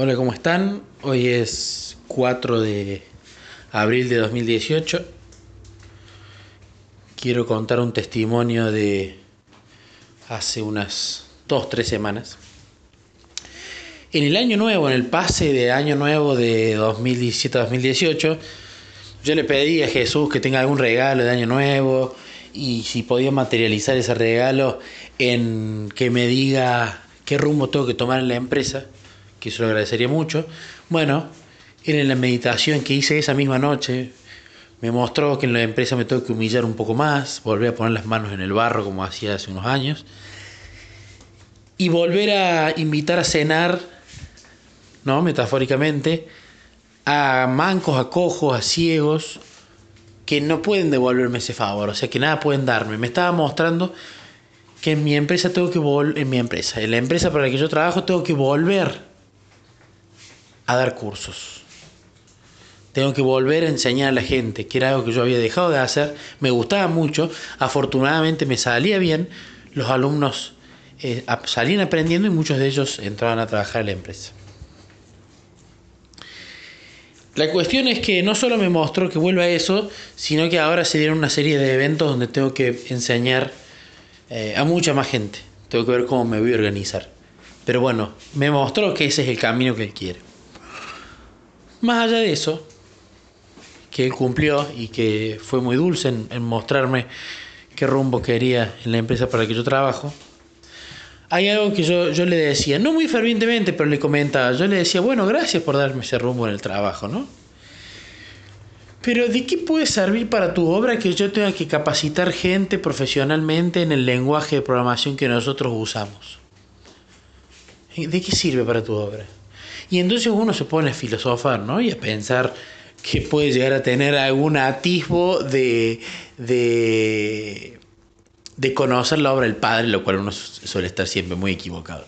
Hola, ¿cómo están? Hoy es 4 de abril de 2018. Quiero contar un testimonio de hace unas 2-3 semanas. En el año nuevo, en el pase de año nuevo de 2017-2018, yo le pedí a Jesús que tenga algún regalo de año nuevo y si podía materializar ese regalo en que me diga qué rumbo tengo que tomar en la empresa que se lo agradecería mucho. Bueno, en la meditación que hice esa misma noche me mostró que en la empresa me tengo que humillar un poco más, volver a poner las manos en el barro como hacía hace unos años y volver a invitar a cenar, ¿no? Metafóricamente, a mancos, a cojos, a ciegos que no pueden devolverme ese favor, o sea, que nada pueden darme. Me estaba mostrando que en mi empresa tengo que volver, en mi empresa, en la empresa para la que yo trabajo tengo que volver a dar cursos. Tengo que volver a enseñar a la gente, que era algo que yo había dejado de hacer. Me gustaba mucho, afortunadamente me salía bien. Los alumnos eh, salían aprendiendo y muchos de ellos entraban a trabajar en la empresa. La cuestión es que no solo me mostró que vuelva a eso, sino que ahora se dieron una serie de eventos donde tengo que enseñar eh, a mucha más gente. Tengo que ver cómo me voy a organizar. Pero bueno, me mostró que ese es el camino que él quiere. Más allá de eso, que él cumplió y que fue muy dulce en, mostrarme qué rumbo quería en la empresa para la que yo trabajo, hay algo que yo, yo le decía, no muy fervientemente, pero le comentaba, yo le decía, bueno, gracias por darme ese rumbo en el trabajo, ¿no? Pero ¿de qué puede servir para tu obra que yo tenga que capacitar gente profesionalmente en el lenguaje de programación que nosotros usamos? ¿De qué sirve para tu obra? Y entonces uno se pone a filosofar, ¿no? Y a pensar que puede llegar a tener algún atisbo de, de, de conocer la obra del Padre, lo cual uno suele estar siempre muy equivocado.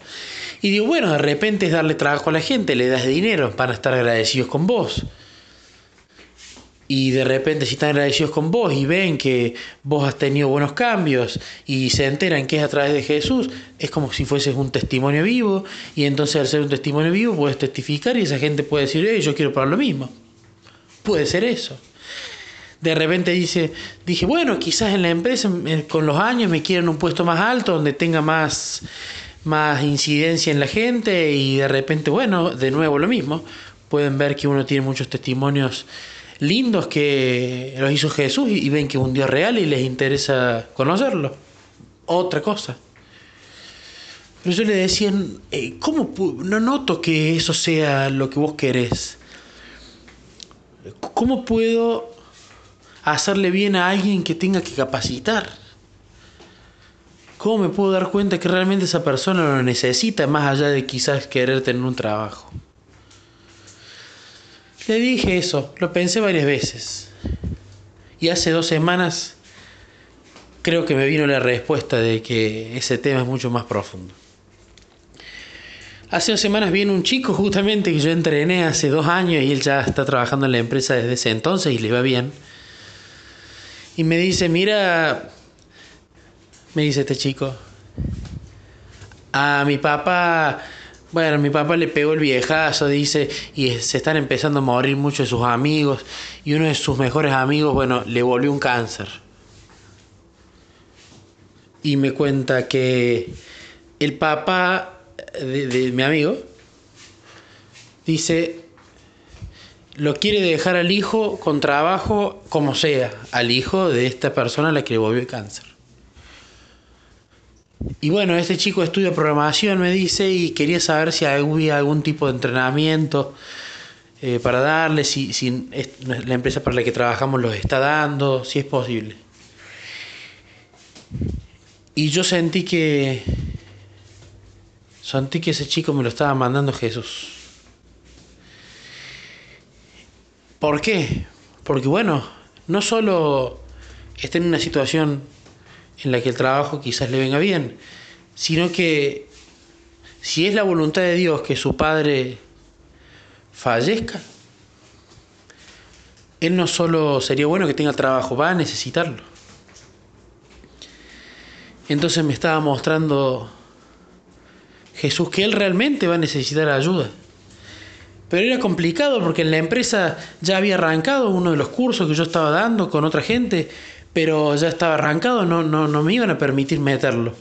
Y digo, bueno, de repente es darle trabajo a la gente, le das dinero, van a estar agradecidos con vos y de repente si están agradecidos con vos y ven que vos has tenido buenos cambios y se enteran que es a través de Jesús, es como si fueses un testimonio vivo y entonces al ser un testimonio vivo puedes testificar y esa gente puede decir, yo quiero para lo mismo. Puede ser eso. De repente dice, dije, bueno, quizás en la empresa con los años me quieren un puesto más alto donde tenga más, más incidencia en la gente y de repente, bueno, de nuevo lo mismo. Pueden ver que uno tiene muchos testimonios lindos que los hizo Jesús y, ven que es un Dios real y les interesa conocerlo. Otra cosa. Pero yo le decía, eh, ¿cómo no noto que eso sea lo que vos querés? ¿Cómo puedo hacerle bien a alguien que tenga que capacitar? ¿Cómo me puedo dar cuenta que realmente esa persona lo necesita más allá de quizás querer tener un trabajo? Le dije eso, lo pensé varias veces. Y hace dos semanas creo que me vino la respuesta de que ese tema es mucho más profundo. Hace dos semanas viene un chico justamente que yo entrené hace dos años y él ya está trabajando en la empresa desde ese entonces y le va bien. Y me dice, mira, me dice este chico, a mi papá bueno, mi papá le pegó el viejazo, dice, y se están empezando a morir muchos de sus amigos, y uno de sus mejores amigos, bueno, le volvió un cáncer. Y me cuenta que el papá de, mi amigo dice, lo quiere dejar al hijo con trabajo como sea, al hijo de esta persona a la que le volvió el cáncer. Y bueno, este chico estudia programación, me dice, y quería saber si había algún tipo de entrenamiento eh, para darle, si, si la empresa para la que trabajamos los está dando, si es posible. Y yo sentí que sentí que ese chico me lo estaba mandando Jesús. ¿Por qué? Porque bueno, no solo está en una situación en la que el trabajo quizás le venga bien, sino que si es la voluntad de Dios que su padre fallezca, él no solo sería bueno que tenga trabajo, va a necesitarlo. Entonces me estaba mostrando Jesús que él realmente va a necesitar ayuda. Pero era complicado porque en la empresa ya había arrancado uno de los cursos que yo estaba dando con otra gente, pero ya estaba arrancado, no, no, no me iban a permitir meterlo.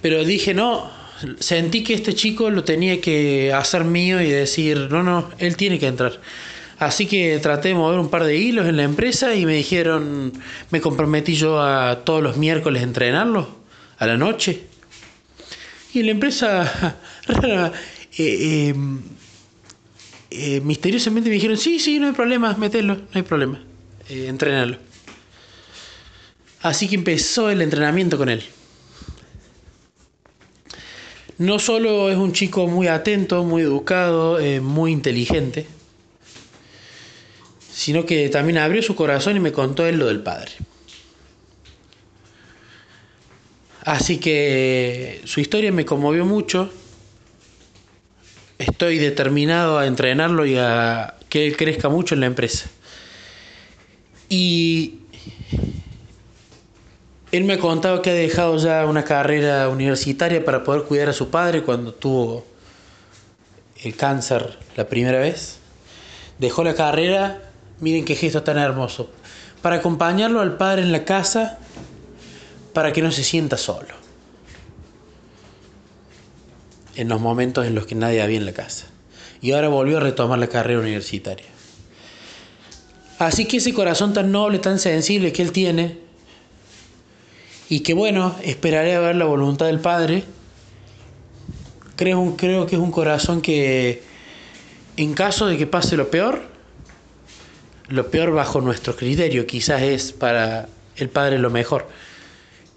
Pero dije, no, sentí que este chico lo tenía que hacer mío y decir, no, no, él tiene que entrar. Así que traté de mover un par de hilos en la empresa y me dijeron, me comprometí yo a todos los miércoles entrenarlo, a la noche. Y la empresa, eh, em, eh, misteriosamente me dijeron, sí, sí, no hay problema, metelo, no hay problema, eh, entrenarlo. Así que empezó el entrenamiento con él. No solo es un chico muy atento, muy educado, eh, muy inteligente, sino que también abrió su corazón y me contó él lo del padre. Así que su historia me conmovió mucho. Estoy determinado a entrenarlo y a que él crezca mucho en la empresa. Y él me ha contado que ha dejado ya una carrera universitaria para poder cuidar a su padre cuando tuvo el cáncer la primera vez. Dejó la carrera, miren qué gesto tan hermoso, para acompañarlo al padre en la casa para que no se sienta solo. En los momentos en los que nadie había en la casa. Y ahora volvió a retomar la carrera universitaria. Así que ese corazón tan noble, tan sensible que él tiene, y que bueno, esperaré a ver la voluntad del Padre. Creo, creo que es un corazón que en caso de que pase lo peor, lo peor bajo nuestro criterio quizás es para el Padre lo mejor.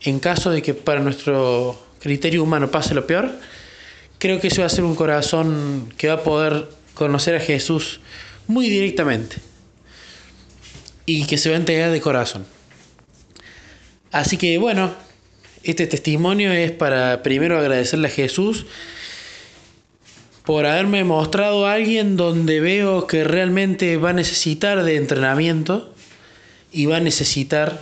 En caso de que para nuestro criterio humano pase lo peor, creo que ese va a ser un corazón que va a poder conocer a Jesús muy directamente y que se va a entregar de corazón. Así que bueno, este testimonio es para primero agradecerle a Jesús por haberme mostrado a alguien donde veo que realmente va a necesitar de entrenamiento y va a necesitar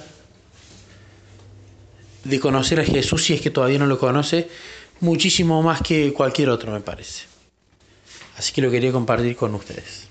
de conocer a Jesús si es que todavía no lo conoce, muchísimo más que cualquier otro me parece. Así que lo quería compartir con ustedes.